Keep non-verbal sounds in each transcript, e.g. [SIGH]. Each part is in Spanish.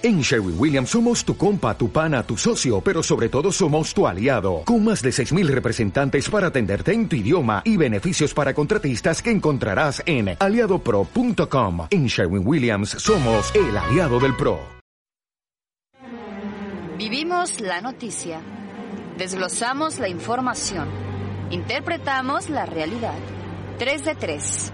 En Sherwin Williams somos tu compa, tu pana, tu socio, pero sobre todo somos tu aliado, con más de 6.000 representantes para atenderte en tu idioma y beneficios para contratistas que encontrarás en aliadopro.com. En Sherwin Williams somos el aliado del PRO. Vivimos la noticia, desglosamos la información, interpretamos la realidad. 3 de 3.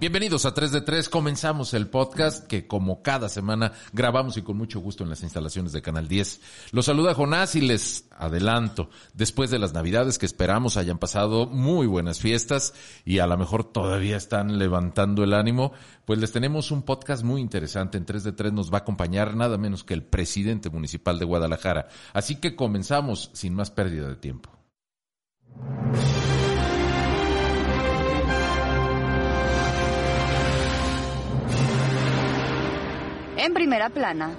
Bienvenidos a 3 de 3. Comenzamos el podcast que como cada semana grabamos y con mucho gusto en las instalaciones de Canal 10. Los saluda Jonás y les adelanto, después de las Navidades que esperamos hayan pasado muy buenas fiestas y a lo mejor todavía están levantando el ánimo, pues les tenemos un podcast muy interesante. En 3 de 3 nos va a acompañar nada menos que el presidente municipal de Guadalajara. Así que comenzamos sin más pérdida de tiempo. En primera plana.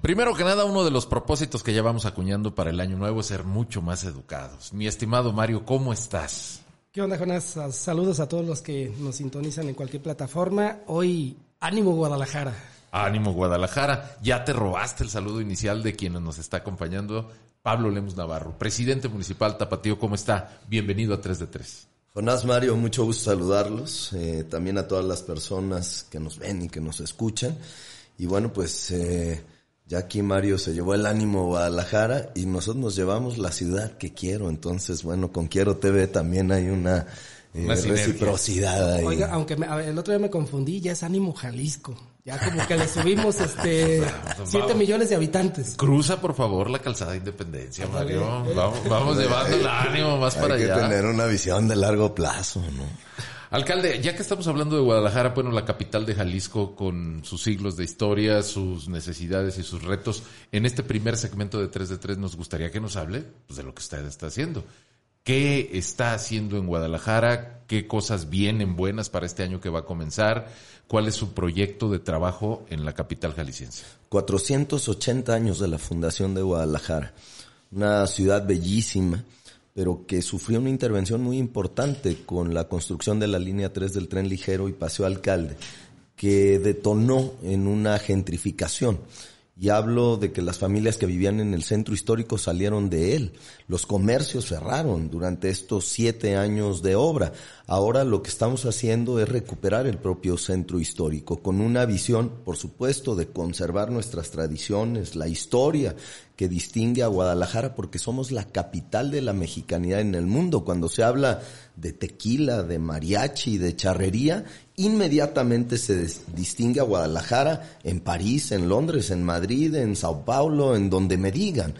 Primero que nada, uno de los propósitos que ya vamos acuñando para el año nuevo es ser mucho más educados. Mi estimado Mario, ¿cómo estás? ¿Qué onda, Jonás? Saludos a todos los que nos sintonizan en cualquier plataforma. Hoy, ánimo Guadalajara. Ánimo Guadalajara. Ya te robaste el saludo inicial de quien nos está acompañando, Pablo Lemos Navarro, presidente municipal Tapatío. ¿Cómo está? Bienvenido a 3 de 3. Jonás Mario, mucho gusto saludarlos, eh, también a todas las personas que nos ven y que nos escuchan. Y bueno, pues eh, ya aquí Mario se llevó el ánimo a Guadalajara y nosotros nos llevamos la ciudad que quiero. Entonces, bueno, con Quiero TV también hay una, eh, reciprocidad ahí. Oiga, aunque el otro día me confundí, ya es ánimo Jalisco. Ya como que le subimos este [LAUGHS] 7 millones de habitantes. Cruza por favor la calzada de Independencia, Mario. Vamos, vamos llevando el ánimo más para allá. Hay que tener una visión de largo plazo, ¿no? Alcalde, ya que estamos hablando de Guadalajara, bueno, la capital de Jalisco con sus siglos de historia, sus necesidades y sus retos, en este primer segmento de 3 de 3 nos gustaría que nos hable pues, de lo que usted está haciendo. ¿Qué está haciendo en Guadalajara? ¿Qué cosas vienen buenas para este año que va a comenzar? ¿Cuál es su proyecto de trabajo en la capital jalisciense? 480 años de la fundación de Guadalajara. Una ciudad bellísima, pero que sufrió una intervención muy importante con la construcción de la línea 3 del tren ligero y Paseo Alcalde, que detonó en una gentrificación y hablo de que las familias que vivían en el centro histórico salieron de él. Los comercios cerraron durante estos siete años de obra. Ahora lo que estamos haciendo es recuperar el propio centro histórico con una visión, por supuesto, de conservar nuestras tradiciones, la historia que distingue a Guadalajara porque somos la capital de la mexicanidad en el mundo. Cuando se habla de tequila, de mariachi, de charrería, inmediatamente se distingue a Guadalajara en París, en Londres, en Madrid, en Sao Paulo, en donde me digan.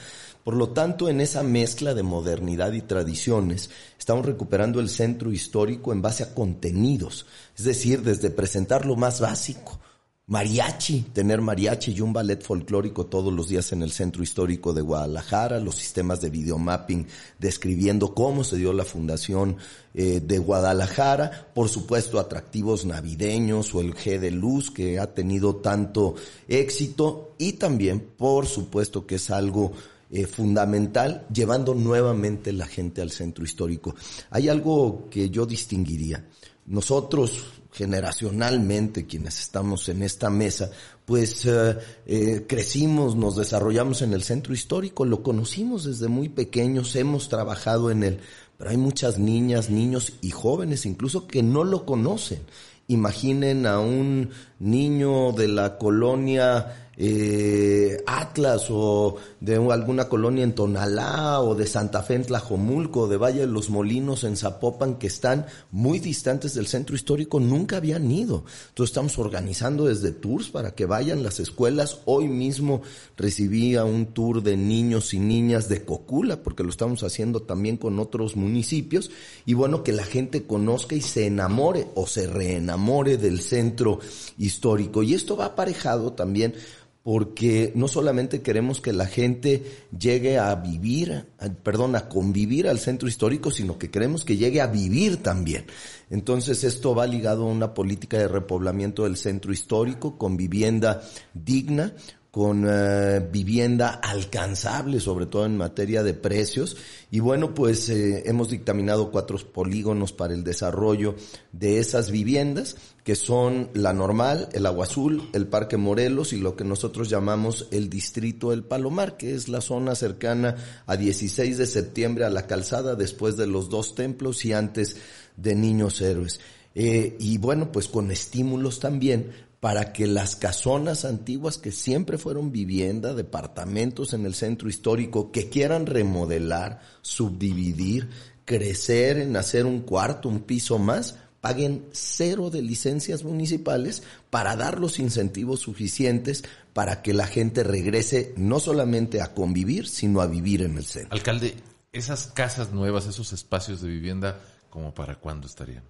Por lo tanto, en esa mezcla de modernidad y tradiciones, estamos recuperando el centro histórico en base a contenidos, es decir, desde presentar lo más básico, mariachi, tener mariachi y un ballet folclórico todos los días en el centro histórico de Guadalajara, los sistemas de videomapping describiendo cómo se dio la fundación eh, de Guadalajara, por supuesto atractivos navideños o el G de Luz que ha tenido tanto éxito y también, por supuesto, que es algo eh, fundamental, llevando nuevamente la gente al centro histórico. Hay algo que yo distinguiría. Nosotros, generacionalmente quienes estamos en esta mesa, pues eh, eh, crecimos, nos desarrollamos en el centro histórico, lo conocimos desde muy pequeños, hemos trabajado en él, pero hay muchas niñas, niños y jóvenes incluso que no lo conocen. Imaginen a un niño de la colonia eh, Atlas o de alguna colonia en Tonalá o de Santa Fe en Tlajomulco, de Valle de los Molinos en Zapopan, que están muy distantes del centro histórico, nunca habían ido. Entonces estamos organizando desde tours para que vayan las escuelas. Hoy mismo recibí a un tour de niños y niñas de Cocula, porque lo estamos haciendo también con otros municipios, y bueno, que la gente conozca y se enamore o se reenamore del centro histórico. Y esto va aparejado también porque no solamente queremos que la gente llegue a vivir, perdón, a convivir al centro histórico, sino que queremos que llegue a vivir también. Entonces esto va ligado a una política de repoblamiento del centro histórico con vivienda digna, con eh, vivienda alcanzable, sobre todo en materia de precios. Y bueno, pues eh, hemos dictaminado cuatro polígonos para el desarrollo de esas viviendas, que son la normal, el Agua Azul, el Parque Morelos y lo que nosotros llamamos el Distrito El Palomar, que es la zona cercana a 16 de septiembre a la calzada después de los dos templos y antes de Niños Héroes. Eh, y bueno, pues con estímulos también para que las casonas antiguas que siempre fueron vivienda, departamentos en el centro histórico, que quieran remodelar, subdividir, crecer en hacer un cuarto, un piso más, paguen cero de licencias municipales para dar los incentivos suficientes para que la gente regrese no solamente a convivir, sino a vivir en el centro. Alcalde, esas casas nuevas, esos espacios de vivienda, ¿como para cuándo estarían?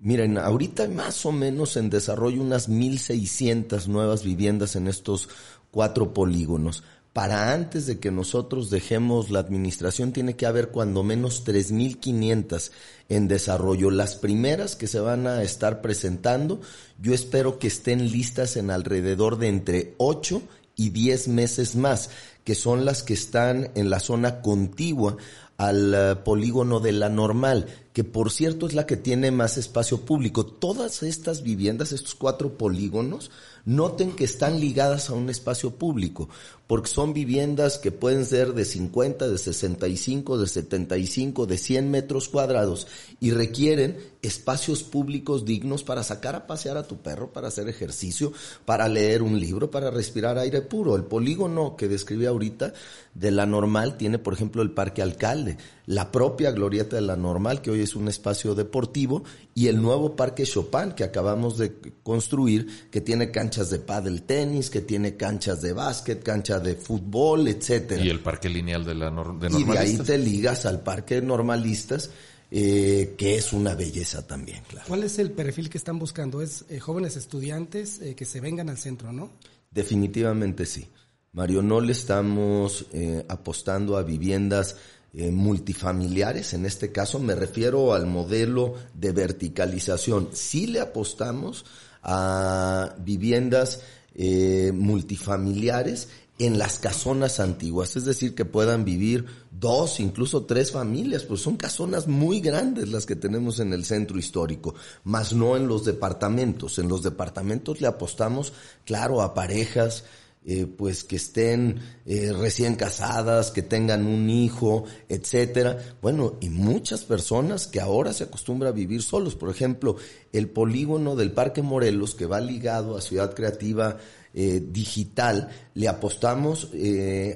Miren, ahorita más o menos en desarrollo unas 1.600 nuevas viviendas en estos cuatro polígonos. Para antes de que nosotros dejemos la administración tiene que haber cuando menos 3.500 en desarrollo. Las primeras que se van a estar presentando, yo espero que estén listas en alrededor de entre 8 y 10 meses más, que son las que están en la zona contigua al eh, polígono de la normal, que por cierto es la que tiene más espacio público. Todas estas viviendas, estos cuatro polígonos, noten que están ligadas a un espacio público, porque son viviendas que pueden ser de 50, de 65, de 75, de 100 metros cuadrados y requieren espacios públicos dignos para sacar a pasear a tu perro, para hacer ejercicio, para leer un libro, para respirar aire puro. El polígono que describí ahorita de la normal tiene, por ejemplo, el Parque Alcalde, la propia Glorieta de la Normal, que hoy es un espacio deportivo, y el nuevo Parque Chopin, que acabamos de construir, que tiene canchas de pádel tenis, que tiene canchas de básquet, cancha de fútbol, etcétera. Y el Parque Lineal de, la de Normalistas. Y de ahí te ligas al Parque Normalistas, eh, que es una belleza también, claro. ¿Cuál es el perfil que están buscando? ¿Es eh, jóvenes estudiantes eh, que se vengan al centro, no? Definitivamente sí. Mario, no le estamos apostando a viviendas eh, multifamiliares, en este caso me refiero al modelo de verticalización. Si le apostamos a viviendas eh, multifamiliares en las casonas antiguas, es decir, que puedan vivir dos, incluso tres familias, pues son casonas muy grandes las que tenemos en el centro histórico, más no en los departamentos. En los departamentos le apostamos, claro, a parejas, eh, pues que estén eh, recién casadas, que tengan un hijo, etcétera. Bueno, y muchas personas que ahora se acostumbran a vivir solos. Por ejemplo, el polígono del Parque Morelos, que va ligado a Ciudad Creativa eh, Digital, le apostamos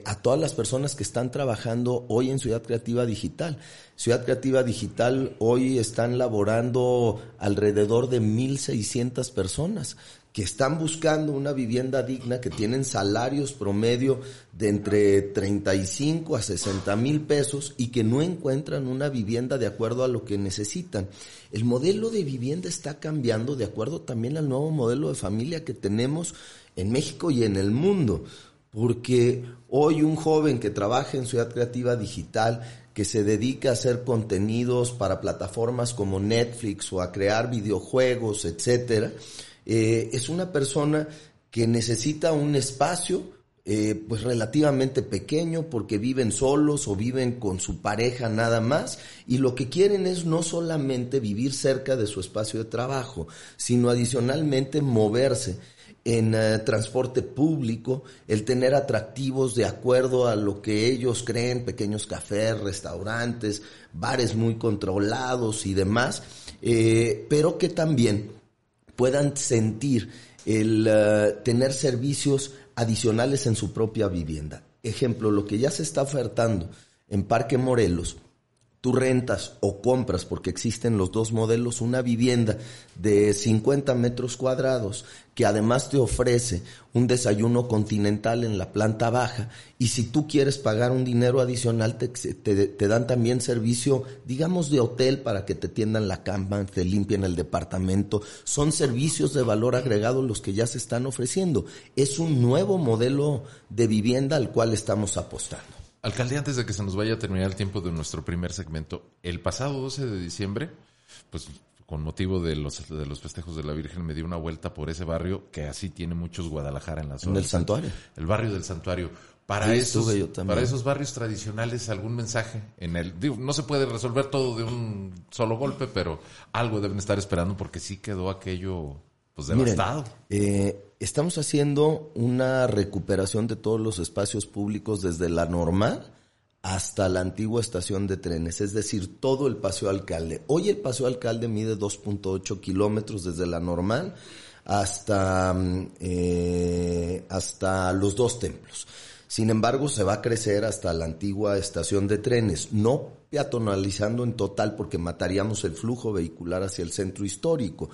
a todas las personas que están trabajando hoy en Ciudad Creativa Digital. Ciudad Creativa Digital hoy están laborando alrededor de 1.600 personas que están buscando una vivienda digna, que tienen salarios promedio de entre 35 a 60 mil pesos y que no encuentran una vivienda de acuerdo a lo que necesitan. El modelo de vivienda está cambiando de acuerdo también al nuevo modelo de familia que tenemos en México y en el mundo, porque hoy un joven que trabaja en Ciudad Creativa Digital, que se dedica a hacer contenidos para plataformas como Netflix o a crear videojuegos, etcétera, eh, es una persona que necesita un espacio eh, pues relativamente pequeño porque viven solos o viven con su pareja nada más y lo que quieren es no solamente vivir cerca de su espacio de trabajo, sino adicionalmente moverse en eh, transporte público, el tener atractivos de acuerdo a lo que ellos creen, pequeños cafés, restaurantes, bares muy controlados y demás, pero que también puedan sentir el eh, tener servicios adicionales en su propia vivienda. Ejemplo, lo que ya se está ofertando en Parque Morelos tú rentas o compras, porque existen los dos modelos, una vivienda de 50 metros cuadrados que además te ofrece un desayuno continental en la planta baja y si tú quieres pagar un dinero adicional te, te, dan también servicio, digamos, de hotel para que te tiendan la cama, te limpien el departamento. Son servicios de valor agregado los que ya se están ofreciendo. Es un nuevo modelo de vivienda al cual estamos apostando. Alcalde, antes de que se nos vaya a terminar el tiempo de nuestro primer segmento, el pasado 12 de diciembre, pues con motivo de los, de los festejos de la Virgen, me di una vuelta por ese barrio que así tiene muchos Guadalajara en la zona. En el santuario. El barrio del santuario. Para, Sí, esos, yo para esos barrios tradicionales, algún mensaje en el. Digo, no se puede resolver todo de un solo golpe, pero algo deben estar esperando porque sí quedó aquello pues Miren, devastado. eh, estamos haciendo una recuperación de todos los espacios públicos desde la normal hasta la antigua estación de trenes, es decir, todo el Paseo Alcalde. Hoy el Paseo Alcalde mide 2.8 kilómetros desde la normal hasta, mm, eh, hasta los dos templos. Sin embargo, se va a crecer hasta la antigua estación de trenes, no peatonalizando en total porque mataríamos el flujo vehicular hacia el centro histórico,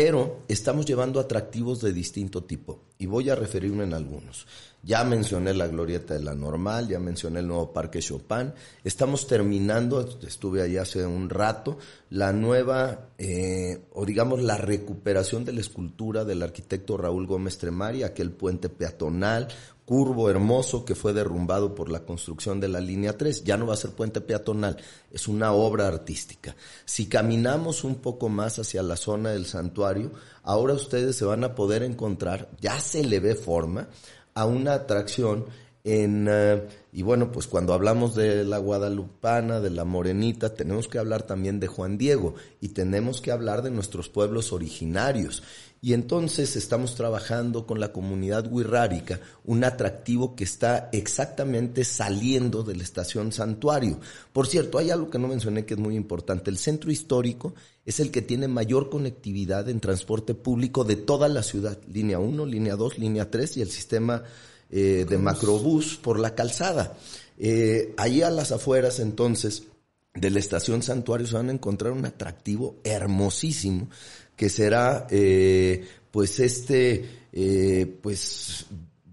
pero estamos llevando atractivos de distinto tipo y voy a referirme en algunos. Ya mencioné la glorieta de la normal, ya mencioné el nuevo Parque Chopin, estamos terminando, estuve ahí hace un rato, la nueva, eh, o digamos la recuperación de la escultura del arquitecto Raúl Gómez Tremari, aquel puente peatonal, curvo, hermoso, que fue derrumbado por la construcción de la línea 3. Ya no va a ser puente peatonal, es una obra artística. Si caminamos un poco más hacia la zona del santuario, ahora ustedes se van a poder encontrar, ya se le ve forma, a una atracción en, eh, y bueno, pues cuando hablamos de la guadalupana, de la morenita, tenemos que hablar también de Juan Diego y tenemos que hablar de nuestros pueblos originarios. Y entonces estamos trabajando con la comunidad wixárika, un atractivo que está exactamente saliendo de la estación Santuario. Por cierto, hay algo que no mencioné que es muy importante. El centro histórico es el que tiene mayor conectividad en transporte público de toda la ciudad. Línea 1, línea 2, línea 3 y el sistema eh, de macrobús por la calzada. Eh, ahí a las afueras entonces de la estación Santuario se van a encontrar un atractivo hermosísimo que será eh, pues este eh, pues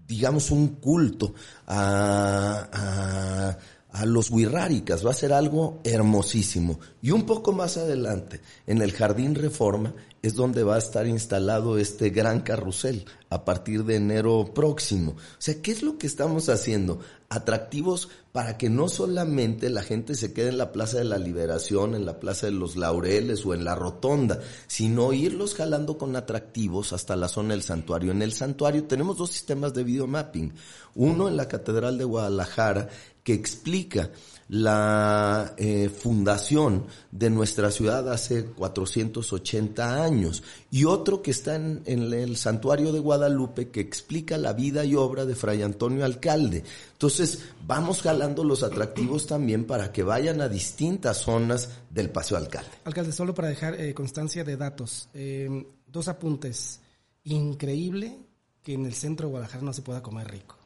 digamos un culto a, a, a los wixárikas, va a ser algo hermosísimo. Y un poco más adelante, en el Jardín Reforma, es donde va a estar instalado este gran carrusel a partir de enero próximo. O sea, ¿qué es lo que estamos haciendo? Atractivos para que no solamente la gente se quede en la Plaza de la Liberación, en la Plaza de los Laureles o en la Rotonda, sino irlos jalando con atractivos hasta la zona del santuario. En el santuario tenemos dos sistemas de videomapping. Uno en la Catedral de Guadalajara que explica la eh, fundación de nuestra ciudad hace 480 años y otro que está en, el santuario de Guadalupe que explica la vida y obra de Fray Antonio Alcalde. Entonces vamos jalando los atractivos también para que vayan a distintas zonas del Paseo Alcalde. Alcalde, solo para dejar eh, constancia de datos, eh, dos apuntes. Increíble que en el centro de Guadalajara no se pueda comer rico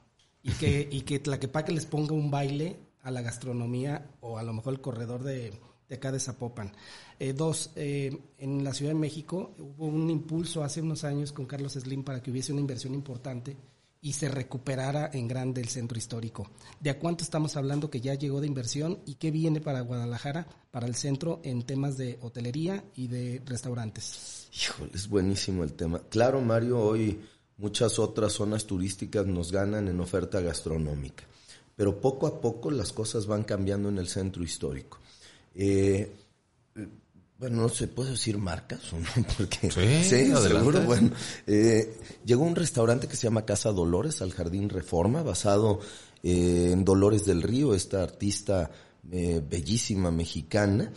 y que, y que Tlaquepaque les ponga un baile a la gastronomía o a lo mejor el corredor de, de acá de Zapopan. Eh, dos, eh, en la Ciudad de México hubo un impulso hace unos años con Carlos Slim para que hubiese una inversión importante y se recuperara en grande el centro histórico. ¿De a cuánto estamos hablando que ya llegó de inversión y qué viene para Guadalajara, para el centro en temas de hotelería y de restaurantes? Híjole, es buenísimo el tema. Claro, Mario, hoy muchas otras zonas turísticas nos ganan en oferta gastronómica pero poco a poco las cosas van cambiando en el centro histórico. Eh, bueno, no se puede decir marcas, ¿o no? [LAUGHS] Porque, sí, sí seguro. Bueno, eh, llegó un restaurante que se llama Casa Dolores al Jardín Reforma, basado eh, en Dolores del Río, esta artista eh, bellísima mexicana,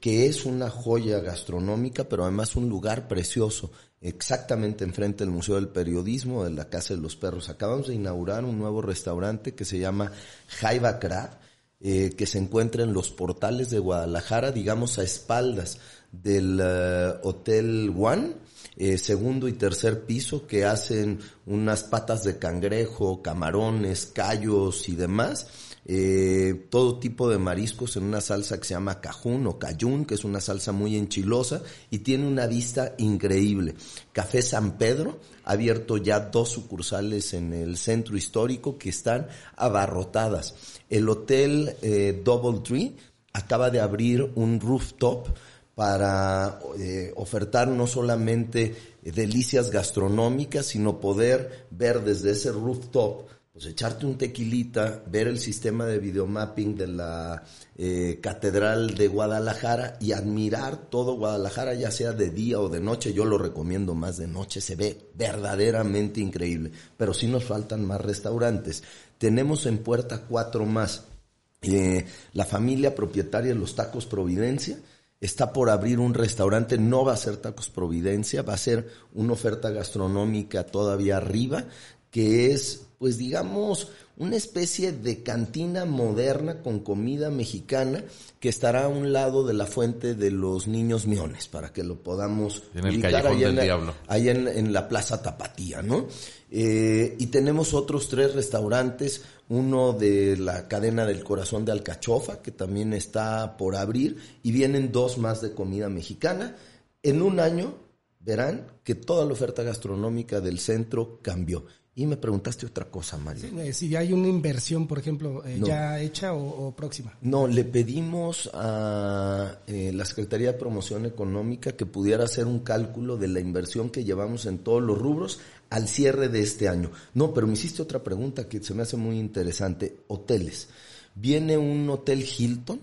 que es una joya gastronómica, pero además un lugar precioso, exactamente enfrente del Museo del Periodismo, de la Casa de los Perros. Acabamos de inaugurar un nuevo restaurante que se llama Jaiba Crab, eh, que se encuentra en los portales de Guadalajara, digamos a espaldas del uh, Hotel One, eh, segundo y tercer piso, que hacen unas patas de cangrejo, camarones, callos y demás eh, todo tipo de mariscos en una salsa que se llama cajún o cayún, que es una salsa muy enchilosa y tiene una vista increíble. Café San Pedro ha abierto ya dos sucursales en el centro histórico que están abarrotadas. El hotel eh, Double Tree acaba de abrir un rooftop para eh, ofertar no solamente delicias gastronómicas, sino poder ver desde ese rooftop pues echarte un tequilita, ver el sistema de videomapping de la eh, Catedral de Guadalajara y admirar todo Guadalajara, ya sea de día o de noche. Yo lo recomiendo más de noche, se ve verdaderamente increíble. Pero sí nos faltan más restaurantes. Tenemos en puerta cuatro más. Eh, la familia propietaria de los Tacos Providencia está por abrir un restaurante, no va a ser Tacos Providencia, va a ser una oferta gastronómica todavía arriba, que es pues digamos, una especie de cantina moderna con comida mexicana que estará a un lado de la fuente de los niños miones, para que lo podamos en el callejón del diablo. Ahí en, la Plaza Tapatía, ¿no? Eh, y tenemos otros tres restaurantes, uno de la cadena del corazón de Alcachofa, que también está por abrir, y vienen dos más de comida mexicana. En un año verán que toda la oferta gastronómica del centro cambió. Y me preguntaste otra cosa, Mario. Eh, si hay una inversión, por ejemplo, eh, ya hecha o, próxima. No, le pedimos a eh, la Secretaría de Promoción Económica que pudiera hacer un cálculo de la inversión que llevamos en todos los rubros al cierre de este año. No, pero me hiciste otra pregunta que se me hace muy interesante. Hoteles. Viene un hotel Hilton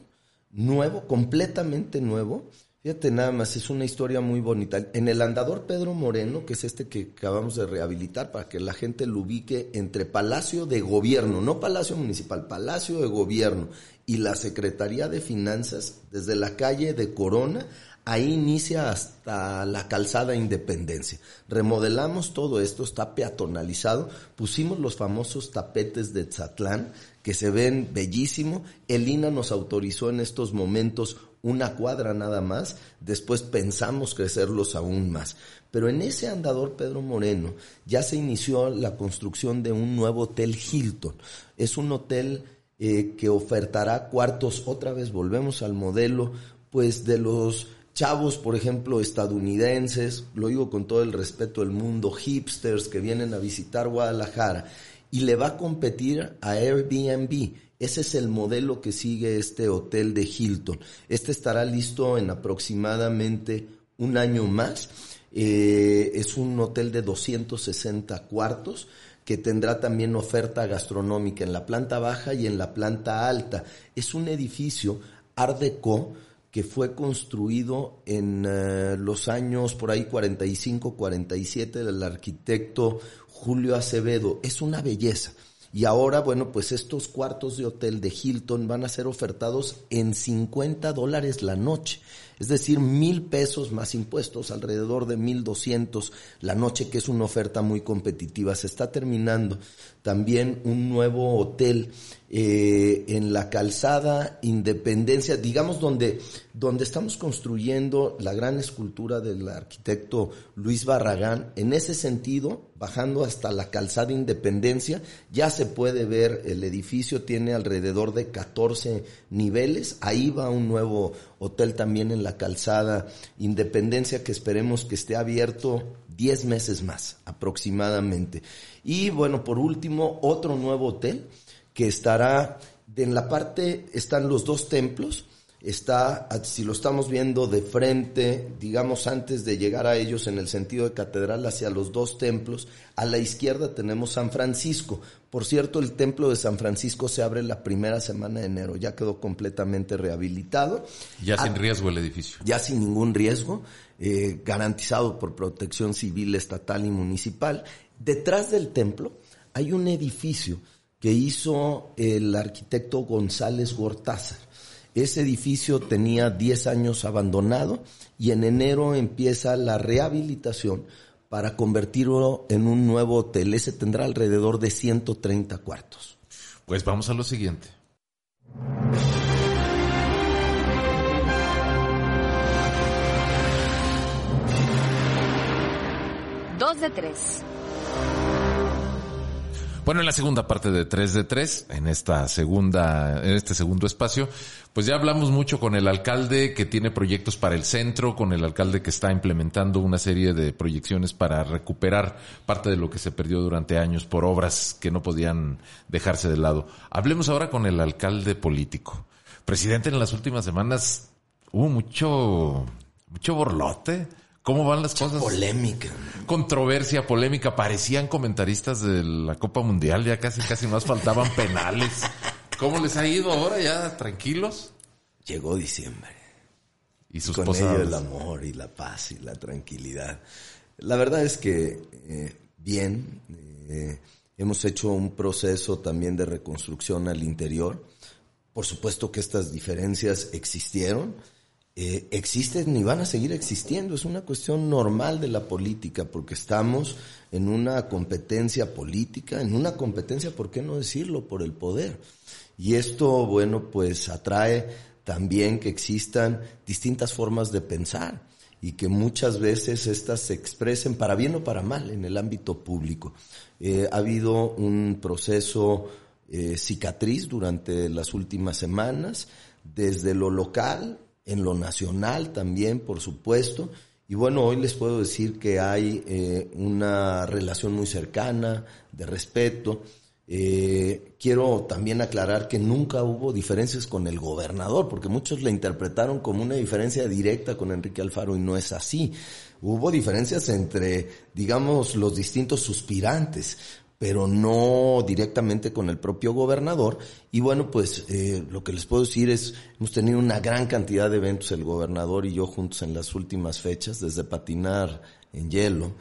nuevo, completamente nuevo, Fíjate nada más, es una historia muy bonita. En el andador Pedro Moreno, que es este que acabamos de rehabilitar para que la gente lo ubique entre Palacio de Gobierno, no Palacio Municipal, Palacio de Gobierno y la Secretaría de Finanzas, desde la calle de Corona, ahí inicia hasta la calzada Independencia. Remodelamos todo esto, está peatonalizado, pusimos los famosos tapetes de Tzatlán, que se ven bellísimo. El INA nos autorizó en estos momentos una cuadra nada más, después pensamos crecerlos aún más. Pero en ese andador Pedro Moreno ya se inició la construcción de un nuevo hotel Hilton. Es un hotel eh, que ofertará cuartos, otra vez volvemos al modelo, pues de los chavos, por ejemplo, estadounidenses, lo digo con todo el respeto del mundo, hipsters que vienen a visitar Guadalajara, y le va a competir a Airbnb ese es el modelo que sigue este hotel de Hilton. Este estará listo en aproximadamente un año más. Eh, es un hotel de 260 cuartos que tendrá también oferta gastronómica en la planta baja y en la planta alta. Es un edificio Art Deco que fue construido en eh, los años por ahí 45, 47 del arquitecto Julio Acevedo. Es una belleza. Y ahora, bueno, pues estos cuartos de hotel de Hilton van a ser ofertados en 50 dólares la noche es decir, mil pesos más impuestos, alrededor de mil doscientos la noche, que es una oferta muy competitiva. Se está terminando también un nuevo hotel eh, en la calzada Independencia, digamos donde, donde estamos construyendo la gran escultura del arquitecto Luis Barragán. En ese sentido, bajando hasta la calzada Independencia, ya se puede ver el edificio, tiene alrededor de 14 niveles. Ahí va un nuevo hotel también en la calzada Independencia que esperemos que esté abierto 10 meses más aproximadamente. Y bueno, por último, otro nuevo hotel que estará en la parte, están los dos templos, está, si lo estamos viendo de frente, digamos antes de llegar a ellos en el sentido de catedral hacia los dos templos, a la izquierda tenemos San Francisco. Por cierto, el templo de San Francisco se abre la primera semana de enero, ya quedó completamente rehabilitado. Ya sin ah, riesgo el edificio. Ya sin ningún riesgo, eh, garantizado por protección civil, estatal y municipal. Detrás del templo hay un edificio que hizo el arquitecto González Gortázar ese edificio tenía 10 años abandonado y en enero empieza la rehabilitación para convertirlo en un nuevo hotel. Ese tendrá alrededor de 130 cuartos. Pues vamos a lo siguiente. Dos de tres. Bueno, en la segunda parte de 3 de 3, en esta segunda, en este segundo espacio, pues ya hablamos mucho con el alcalde que tiene proyectos para el centro, con el alcalde que está implementando una serie de proyecciones para recuperar parte de lo que se perdió durante años por obras que no podían dejarse de lado. Hablemos ahora con el alcalde político. Presidente, en las últimas semanas hubo mucho, mucho borlote ¿Cómo van las cosas? Polémica. Controversia, polémica. Parecían comentaristas de la Copa Mundial. Ya casi, casi más faltaban [LAUGHS] penales. ¿Cómo les ha ido ahora? ¿Ya tranquilos? Llegó diciembre. Y sus con posadas. ello el amor y la paz y la tranquilidad. La verdad es que eh, bien, eh, hemos hecho un proceso también de reconstrucción al interior. Por supuesto que estas diferencias existieron, eh, existen y van a seguir existiendo. Es una cuestión normal de la política porque estamos en una competencia política, en una competencia, ¿por qué no decirlo?, por el poder. Y esto, bueno, pues atrae también que existan distintas formas de pensar y que muchas veces estas se expresen para bien o para mal en el ámbito público. Eh, ha habido un proceso eh, cicatriz durante las últimas semanas, desde lo local, en lo nacional también, por supuesto. Y bueno, hoy les puedo decir que hay eh, una relación muy cercana, de respeto. Eh, quiero también aclarar que nunca hubo diferencias con el gobernador, porque muchos la interpretaron como una diferencia directa con Enrique Alfaro y no es así. Hubo diferencias entre, digamos, los distintos suspirantes, pero no directamente con el propio gobernador. Y bueno, pues eh, lo que les puedo decir es, hemos tenido una gran cantidad de eventos, el gobernador y yo juntos en las últimas fechas, desde patinar en hielo,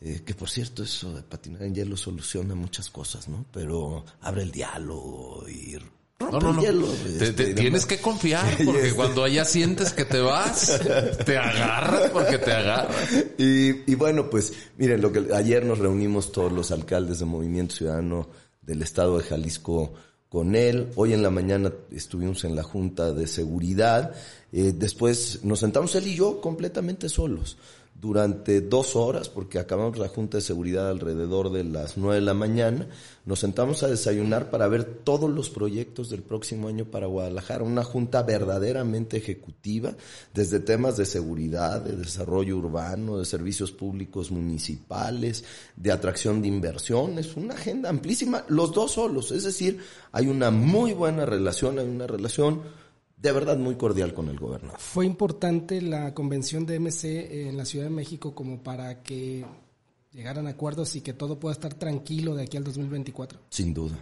eh, que por cierto eso de patinar en hielo soluciona muchas cosas, ¿no? Pero abre el diálogo y No, no, no. Te- este, te- tienes que confiar, [LAUGHS] porque cuando allá sientes que te vas, [LAUGHS] te agarras porque te agarras. Y, y bueno, pues miren, lo que ayer nos reunimos todos los alcaldes de Movimiento Ciudadano del estado de Jalisco con él. Hoy en la mañana estuvimos en la Junta de Seguridad. Eh, después nos sentamos él y yo completamente solos durante dos horas, porque acabamos la Junta de Seguridad alrededor de las nueve de la mañana. Nos sentamos a desayunar para ver todos los proyectos del próximo año para Guadalajara. Una junta verdaderamente ejecutiva, desde temas de seguridad, de desarrollo urbano, de servicios públicos municipales, de atracción de inversiones, una agenda amplísima, los dos solos. Es decir, hay una muy buena relación, hay una relación de verdad muy cordial con el gobernador. Fue importante la convención de MC en la Ciudad de México como para que llegaran a acuerdos y que todo pueda estar tranquilo de aquí al 2024. Sin duda.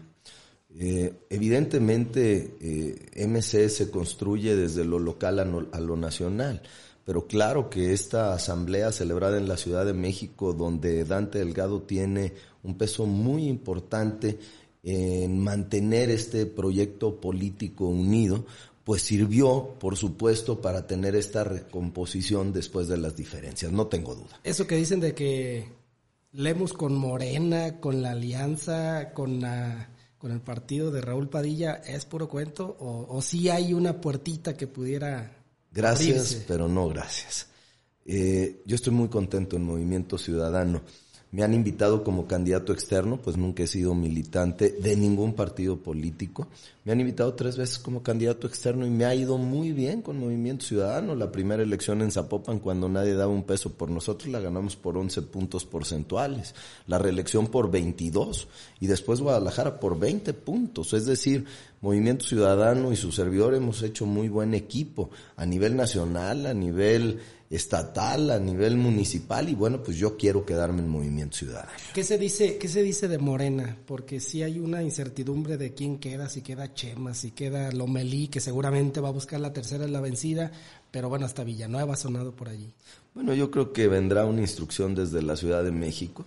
Eh, evidentemente, eh, MC se construye desde lo local a, no- a lo nacional, pero claro que esta asamblea celebrada en la Ciudad de México, donde Dante Delgado tiene un peso muy importante en mantener este proyecto político unido, pues sirvió, por supuesto, para tener esta recomposición después de las diferencias, no tengo duda. Eso que dicen de que Lemus con Morena, con la alianza, con la, con el partido de Raúl Padilla, ¿es puro cuento? ¿O, o sí hay una puertita que pudiera Gracias, abrirse? pero no gracias. Eh, yo estoy muy contento en Movimiento Ciudadano. Me han invitado como candidato externo, pues nunca he sido militante de ningún partido político. Me han invitado tres veces como candidato externo y me ha ido muy bien con Movimiento Ciudadano. La primera elección en Zapopan, cuando nadie daba un peso por nosotros, la ganamos por 11 puntos porcentuales. La reelección por 22 y después Guadalajara por 20 puntos. Es decir, Movimiento Ciudadano y su servidor hemos hecho muy buen equipo a nivel nacional, a nivel estatal, a nivel municipal y bueno, pues yo quiero quedarme en Movimiento Ciudadano. ¿Qué se dice, qué se dice de Morena? Porque sí hay una incertidumbre de quién queda, si queda Chema, si queda Lomelí, que seguramente va a buscar la tercera en la vencida, pero bueno, hasta Villanueva ha sonado por allí. Bueno, yo creo que vendrá una instrucción desde la Ciudad de México.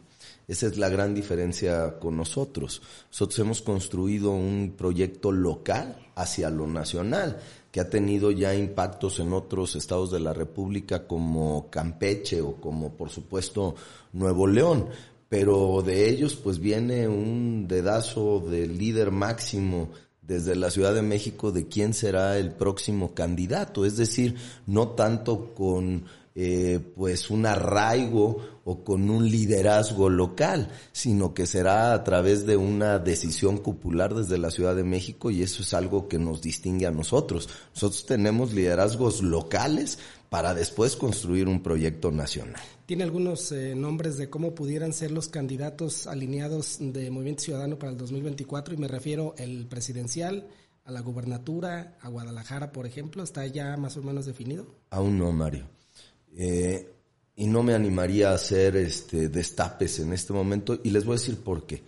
Esa es la gran diferencia con nosotros. Nosotros hemos construido un proyecto local hacia lo nacional, que ha tenido ya impactos en otros estados de la República como Campeche o como por supuesto Nuevo León. Pero de ellos pues viene un dedazo del líder máximo desde la Ciudad de México de quién será el próximo candidato. Es decir, no tanto con eh, pues un arraigo o con un liderazgo local, sino que será a través de una decisión popular desde la Ciudad de México y eso es algo que nos distingue a nosotros. Nosotros tenemos liderazgos locales para después construir un proyecto nacional. ¿Tiene algunos eh, nombres de cómo pudieran ser los candidatos alineados de Movimiento Ciudadano para el 2024? Y me refiero el presidencial, a la gubernatura, a Guadalajara, por ejemplo. ¿Está ya más o menos definido? Aún no, Mario. Eh, y no me animaría a hacer este, destapes en este momento y les voy a decir por qué.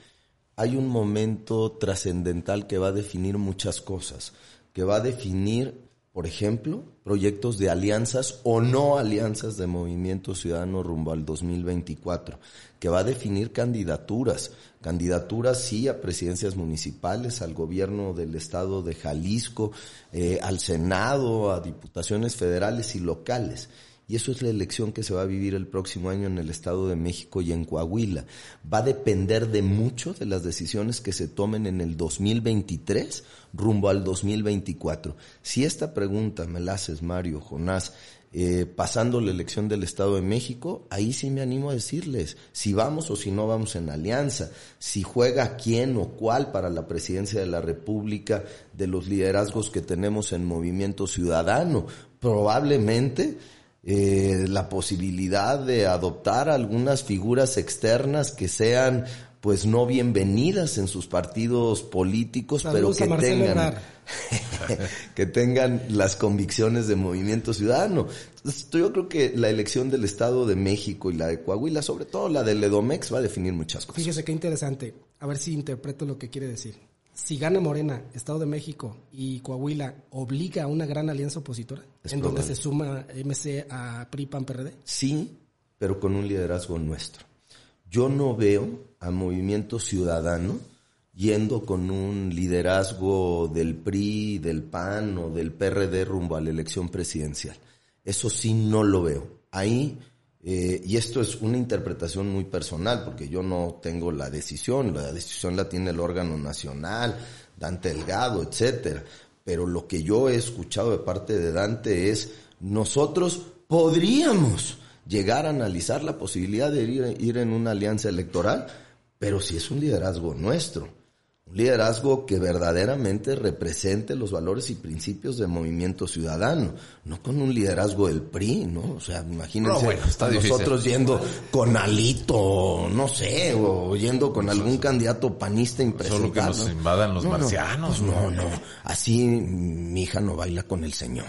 Hay un momento trascendental que va a definir muchas cosas, que va a definir, por ejemplo, proyectos de alianzas o no alianzas de Movimiento Ciudadano rumbo al 2024, que va a definir candidaturas, candidaturas sí a presidencias municipales, al gobierno del estado de Jalisco, eh, al Senado, a diputaciones federales y locales. Y eso es la elección que se va a vivir el próximo año en el Estado de México y en Coahuila. Va a depender de mucho de las decisiones que se tomen en el 2023 rumbo al 2024. Si esta pregunta me la haces, Mario, Jonás, eh, pasando la elección del Estado de México, ahí sí me animo a decirles si vamos o si no vamos en alianza, si juega quién o cuál para la presidencia de la República de los liderazgos que tenemos en Movimiento Ciudadano. Probablemente eh, la posibilidad de adoptar algunas figuras externas que sean pues no bienvenidas en sus partidos políticos, pero que tengan [LAUGHS] que tengan las convicciones de Movimiento Ciudadano. Entonces, yo creo que la elección del Estado de México y la de Coahuila, sobre todo la del Edomex, va a definir muchas cosas. Fíjese qué interesante. A ver si interpreto lo que quiere decir si gana Morena, Estado de México y Coahuila, obliga a una gran alianza opositora en donde se suma MC a PRI, PAN, PRD? Sí, pero con un liderazgo nuestro. Yo no veo a Movimiento Ciudadano yendo con un liderazgo del PRI, del PAN o del PRD rumbo a la elección presidencial. Eso sí no lo veo. Ahí eh, y esto es una interpretación muy personal, porque yo no tengo la decisión, la decisión la tiene el órgano nacional, Dante Delgado, etcétera. Pero lo que yo he escuchado de parte de Dante es, nosotros podríamos llegar a analizar la posibilidad de ir, ir en una alianza electoral, pero si es un liderazgo nuestro un liderazgo que verdaderamente represente los valores y principios del movimiento ciudadano, no con un liderazgo del PRI, ¿no? O sea, imagínense nosotros yendo con Alito, no sé, o yendo con algún candidato panista impresionante. Solo que nos invadan los marcianos. No, pues no, no, así mi hija no baila con el señor.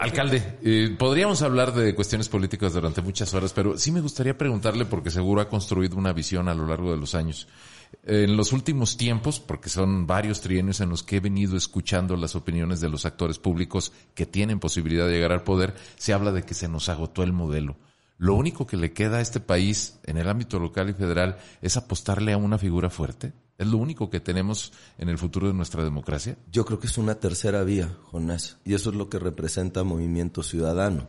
Alcalde, eh, podríamos hablar de cuestiones políticas durante muchas horas, pero sí me gustaría preguntarle, porque seguro ha construido una visión a lo largo de los años. En los últimos tiempos, porque son varios trienios en los que he venido escuchando las opiniones de los actores públicos que tienen posibilidad de llegar al poder, se habla de que se nos agotó el modelo. Lo único que le queda a este país en el ámbito local y federal es apostarle a una figura fuerte. ¿Es lo único que tenemos en el futuro de nuestra democracia? Yo creo que es una tercera vía, Jonás, y eso es lo que representa Movimiento Ciudadano.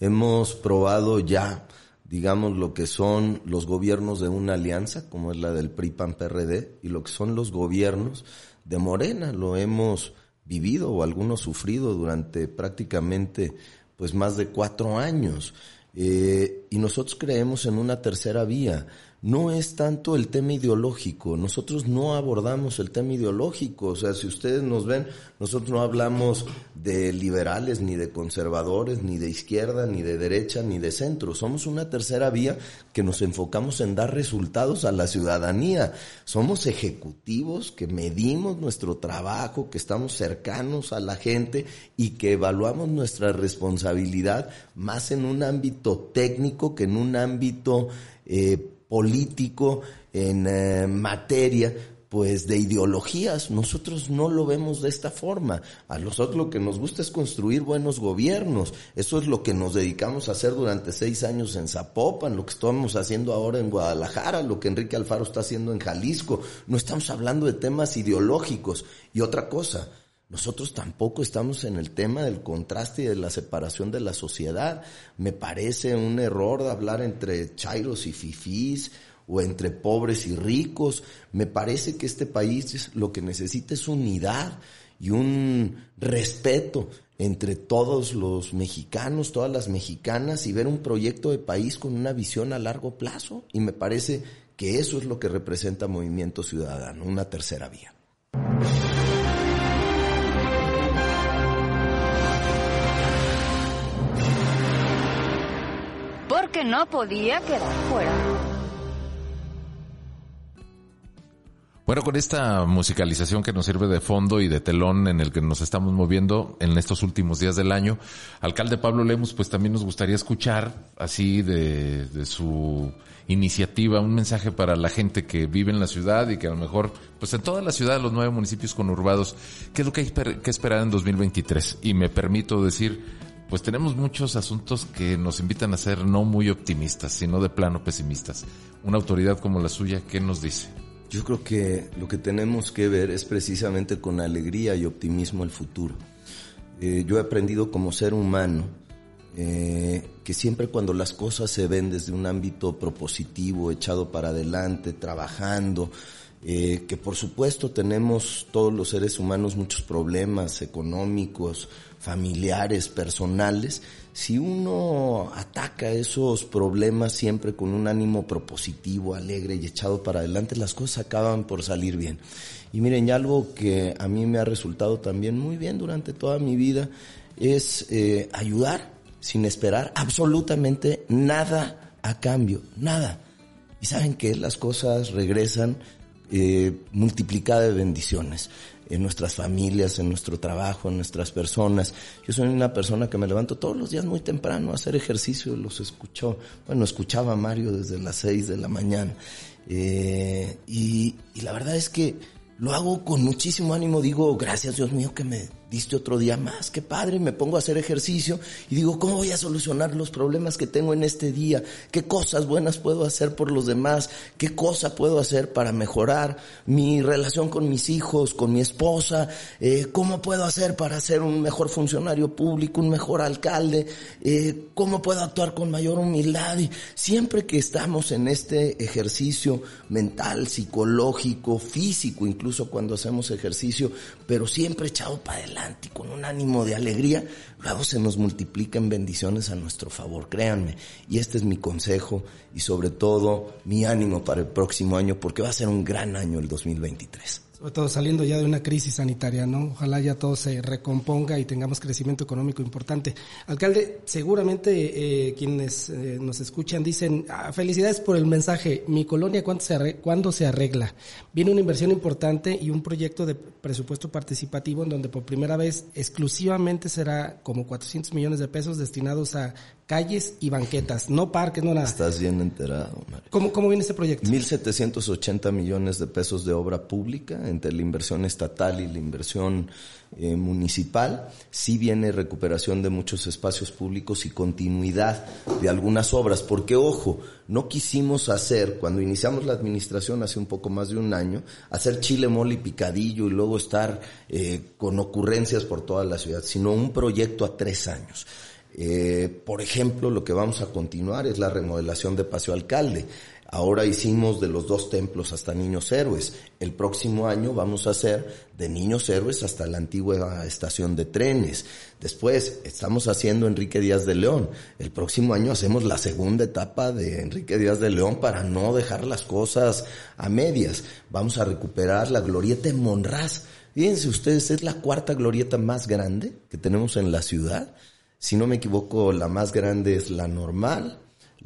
Hemos probado ya digamos, lo que son los gobiernos de una alianza, como es la del PRI-PAN-PRD, y lo que son los gobiernos de Morena. Lo hemos vivido o algunos sufrido durante prácticamente pues más de cuatro años. Eh, y nosotros creemos en una tercera vía no es tanto el tema ideológico. Nosotros no abordamos el tema ideológico. O sea, si ustedes nos ven, nosotros no hablamos de liberales, ni de conservadores, ni de izquierda, ni de derecha, ni de centro. Somos una tercera vía que nos enfocamos en dar resultados a la ciudadanía. Somos ejecutivos que medimos nuestro trabajo, que estamos cercanos a la gente y que evaluamos nuestra responsabilidad más en un ámbito técnico que en un ámbito eh, político, en eh, materia pues de ideologías. Nosotros no lo vemos de esta forma. A nosotros lo que nos gusta es construir buenos gobiernos. Eso es lo que nos dedicamos a hacer durante seis años en Zapopan, lo que estamos haciendo ahora en Guadalajara, lo que Enrique Alfaro está haciendo en Jalisco. No estamos hablando de temas ideológicos. Y otra cosa, nosotros tampoco estamos en el tema del contraste y de la separación de la sociedad. Me parece un error hablar entre chairos y fifís o entre pobres y ricos. Me parece que este país lo que necesita es unidad y un respeto entre todos los mexicanos, todas las mexicanas y ver un proyecto de país con una visión a largo plazo. Y me parece que eso es lo que representa Movimiento Ciudadano, una tercera vía. Que no podía quedar fuera. Bueno, con esta musicalización que nos sirve de fondo y de telón en el que nos estamos moviendo en estos últimos días del año, alcalde Pablo Lemos, pues también nos gustaría escuchar así de, su iniciativa, un mensaje para la gente que vive en la ciudad y que a lo mejor, pues en toda la ciudad, los nueve municipios conurbados, ¿qué es lo que que esperar en 2023? Y me permito decir, pues tenemos muchos asuntos que nos invitan a ser no muy optimistas, sino de plano pesimistas. Una autoridad como la suya, ¿qué nos dice? Yo creo que lo que tenemos que ver es precisamente con alegría y optimismo el futuro. Eh, yo he aprendido como ser humano eh, que siempre cuando las cosas se ven desde un ámbito propositivo, echado para adelante, trabajando, eh, que por supuesto tenemos todos los seres humanos muchos problemas económicos, familiares, personales, si uno ataca esos problemas siempre con un ánimo propositivo, alegre y echado para adelante, las cosas acaban por salir bien. Y miren, algo que a mí me ha resultado también muy bien durante toda mi vida es eh, ayudar sin esperar absolutamente nada a cambio, nada. Y saben que las cosas regresan eh, multiplicadas de bendiciones en nuestras familias, en nuestro trabajo, en nuestras personas. Yo soy una persona que me levanto todos los días muy temprano a hacer ejercicio, los escucho, bueno, escuchaba a Mario desde las seis de la mañana. Eh, y, y la verdad es que lo hago con muchísimo ánimo, digo, gracias Dios mío que me diste otro día más, qué padre, me pongo a hacer ejercicio y digo, ¿cómo voy a solucionar los problemas que tengo en este día? ¿Qué cosas buenas puedo hacer por los demás? ¿Qué cosa puedo hacer para mejorar mi relación con mis hijos, con mi esposa? Eh, ¿Cómo puedo hacer para ser un mejor funcionario público, un mejor alcalde? Eh, ¿Cómo puedo actuar con mayor humildad? Y siempre que estamos en este ejercicio mental, psicológico, físico, incluso cuando hacemos ejercicio, pero siempre echado para adelante, con un ánimo de alegría, luego se nos multiplican bendiciones a nuestro favor, créanme. Y este es mi consejo y sobre todo mi ánimo para el próximo año, porque va a ser un gran año el 2023 sobre todo saliendo ya de una crisis sanitaria, ¿no? Ojalá ya todo se recomponga y tengamos crecimiento económico importante. Alcalde, seguramente eh, quienes eh, nos escuchan dicen, ah, felicidades por el mensaje, mi colonia, ¿cuándo se, ¿cuándo se arregla? Viene una inversión importante y un proyecto de presupuesto participativo en donde por primera vez exclusivamente será como 400 millones de pesos destinados a calles y banquetas, no parques, no nada. Estás bien enterado, Mario. ¿Cómo, ¿Cómo viene este proyecto? 1.780 millones de pesos de obra pública entre la inversión estatal y la inversión eh, municipal. Sí viene recuperación de muchos espacios públicos y continuidad de algunas obras, porque ojo, no quisimos hacer, cuando iniciamos la administración hace un poco más de un año, hacer chile, mole y picadillo y luego estar eh, con ocurrencias por toda la ciudad, sino un proyecto a tres años. Eh, por ejemplo, lo que vamos a continuar es la remodelación de Paseo Alcalde. Ahora hicimos de los dos templos hasta Niños Héroes. El próximo año vamos a hacer de Niños Héroes hasta la antigua estación de trenes. Después estamos haciendo Enrique Díaz de León. El próximo año hacemos la segunda etapa de Enrique Díaz de León para no dejar las cosas a medias. Vamos a recuperar la glorieta en Monraz. Fíjense ustedes, es la cuarta glorieta más grande que tenemos en la ciudad. Si no me equivoco, la más grande es la normal,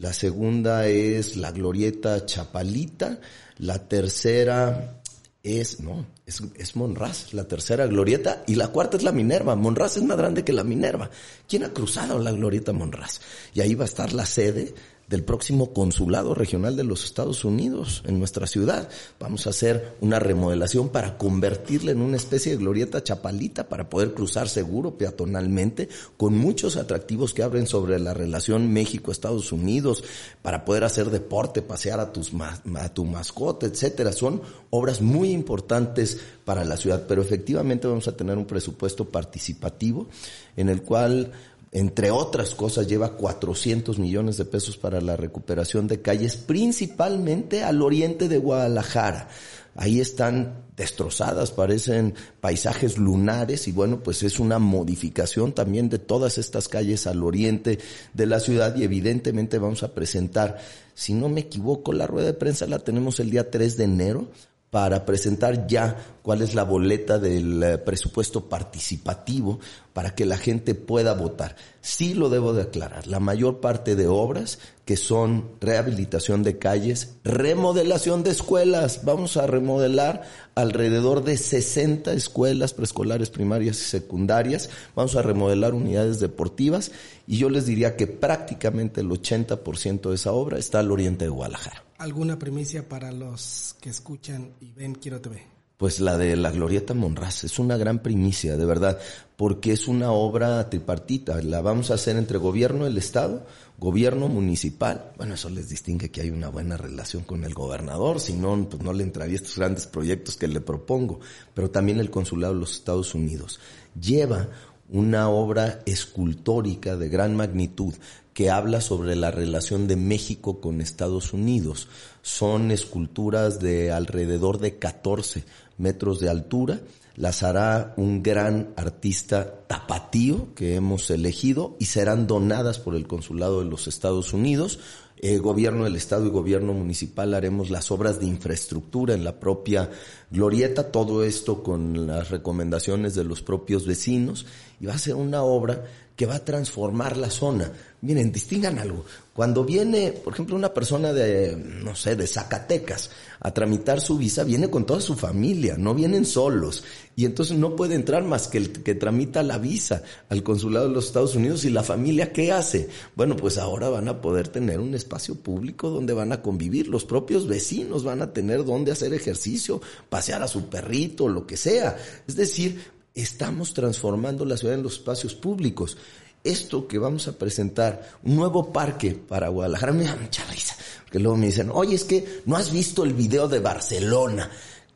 la segunda es la glorieta Chapalita, la tercera es, no, es, es Monraz, la tercera glorieta, y la cuarta es la Minerva. Monraz es más grande que la Minerva. ¿Quién ha cruzado la glorieta Monraz? Y ahí va a estar la sede del próximo consulado regional de los Estados Unidos en nuestra ciudad. Vamos a hacer una remodelación para convertirla en una especie de glorieta chapalita para poder cruzar seguro peatonalmente con muchos atractivos que abren sobre la relación México-Estados Unidos para poder hacer deporte, pasear a, tus, a tu mascota, etcétera. Son obras muy importantes para la ciudad, pero efectivamente vamos a tener un presupuesto participativo en el cual entre otras cosas, lleva 400 millones de pesos para la recuperación de calles, principalmente al oriente de Guadalajara. Ahí están destrozadas, parecen paisajes lunares y bueno, pues es una modificación también de todas estas calles al oriente de la ciudad y evidentemente vamos a presentar, si no me equivoco, la rueda de prensa la tenemos el día 3 de enero para presentar ya cuál es la boleta del eh, presupuesto participativo. para que la gente pueda votar. Sí lo debo de aclarar, la mayor parte de obras que son rehabilitación de calles, remodelación de escuelas, vamos a remodelar alrededor de 60 escuelas preescolares, primarias y secundarias, vamos a remodelar unidades deportivas y yo les diría que prácticamente el 80% de esa obra está al oriente de Guadalajara. ¿Alguna primicia para los que escuchan y ven Quiero TV? Pues la de la Glorieta Monraz es una gran primicia, de verdad, porque es una obra tripartita. La vamos a hacer entre gobierno del Estado, gobierno municipal. Bueno, eso les distingue que hay una buena relación con el gobernador, si no, pues no le entraría estos grandes proyectos que le propongo. Pero también el Consulado de los Estados Unidos lleva una obra escultórica de gran magnitud que habla sobre la relación de México con Estados Unidos. Son esculturas de alrededor de 14 metros de altura. Las hará un gran artista tapatío que hemos elegido y serán donadas por el Consulado de los Estados Unidos. Eh, gobierno del Estado y gobierno municipal haremos las obras de infraestructura en la propia glorieta, todo esto con las recomendaciones de los propios vecinos y va a ser una obra que va a transformar la zona. Miren, distingan algo. Cuando viene, por ejemplo, una persona de, no sé, de Zacatecas a tramitar su visa, viene con toda su familia, no vienen solos. Y entonces no puede entrar más que el que tramita la visa al consulado de los Estados Unidos. ¿Y la familia qué hace? Bueno, pues ahora van a poder tener un espacio público donde van a convivir. Los propios vecinos van a tener donde hacer ejercicio, pasear a su perrito, lo que sea. Es decir, estamos transformando la ciudad en los espacios públicos. Esto que vamos a presentar, un nuevo parque para Guadalajara, me da mucha risa, porque luego me dicen, oye, es que no has visto el video de Barcelona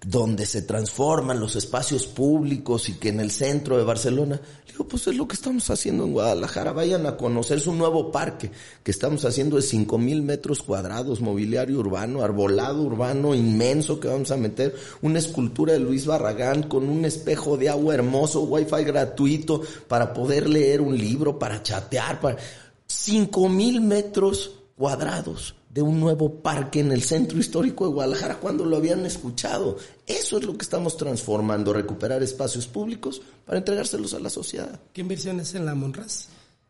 donde se transforman los espacios públicos y que en el centro de Barcelona, digo, pues es lo que estamos haciendo en Guadalajara, vayan a conocer su nuevo parque que estamos haciendo de cinco mil metros cuadrados, mobiliario urbano, arbolado urbano inmenso que vamos a meter, una escultura de Luis Barragán con un espejo de agua hermoso, wifi gratuito para poder leer un libro, para chatear, para cinco mil metros cuadrados de un nuevo parque en el centro histórico de Guadalajara cuando lo habían escuchado. Eso es lo que estamos transformando, recuperar espacios públicos para entregárselos a la sociedad. ¿Qué inversiones en la Monraz?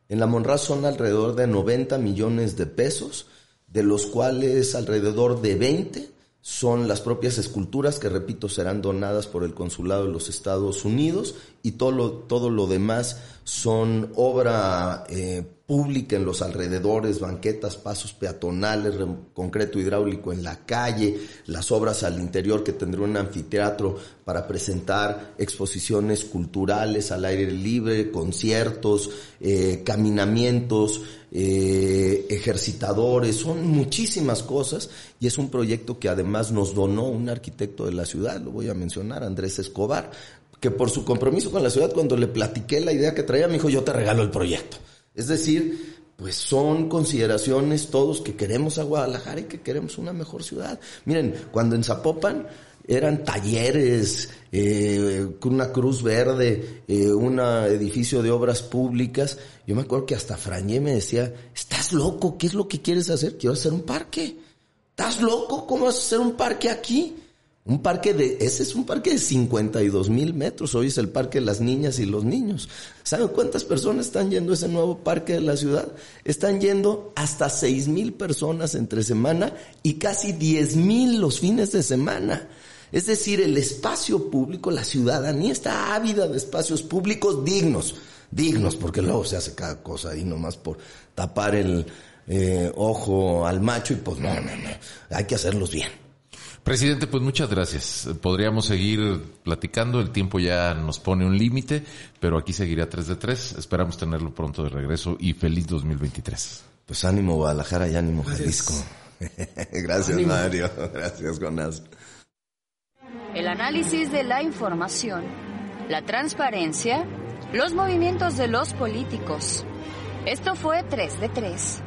En la Monraz son alrededor de 90 millones de pesos, de los cuales alrededor de 20 son las propias esculturas que, repito, serán donadas por el Consulado de los Estados Unidos y todo lo, todo lo demás son obra eh, pública en los alrededores, banquetas, pasos peatonales, concreto hidráulico en la calle, las obras al interior que tendrá un anfiteatro para presentar exposiciones culturales al aire libre, conciertos, eh, caminamientos, eh, ejercitadores, son muchísimas cosas y es un proyecto que además nos donó un arquitecto de la ciudad, lo voy a mencionar, Andrés Escobar, que por su compromiso con la ciudad, cuando le platiqué la idea que traía, me dijo, yo te regalo el proyecto. Es decir, pues son consideraciones todos que queremos a Guadalajara y que queremos una mejor ciudad. Miren, cuando en Zapopan eran talleres, eh, una cruz verde, eh, un edificio de obras públicas, yo me acuerdo que hasta Frañé me decía, ¿estás loco? ¿Qué es lo que quieres hacer? Quiero hacer un parque. ¿Estás loco? ¿Cómo vas a hacer un parque aquí? Un parque de, ese es un parque de 52 mil metros. Hoy es el parque de las niñas y los niños. ¿Saben cuántas personas están yendo a ese nuevo parque de la ciudad? Están yendo hasta 6 mil personas entre semana y casi 10 mil los fines de semana. Es decir, el espacio público, la ciudadanía está ávida de espacios públicos dignos. Dignos, porque luego se hace cada cosa ahí nomás por tapar el eh, ojo al macho y pues no, no, no. Hay que hacerlos bien. Presidente, pues muchas gracias. Podríamos seguir platicando, el tiempo ya nos pone un límite, pero aquí seguirá 3 de 3. Esperamos tenerlo pronto de regreso y feliz 2023. Pues ánimo Guadalajara y ánimo Jalisco. [LAUGHS] gracias Mario, gracias Jonás. El análisis de la información, la transparencia, los movimientos de los políticos. Esto fue 3 de 3.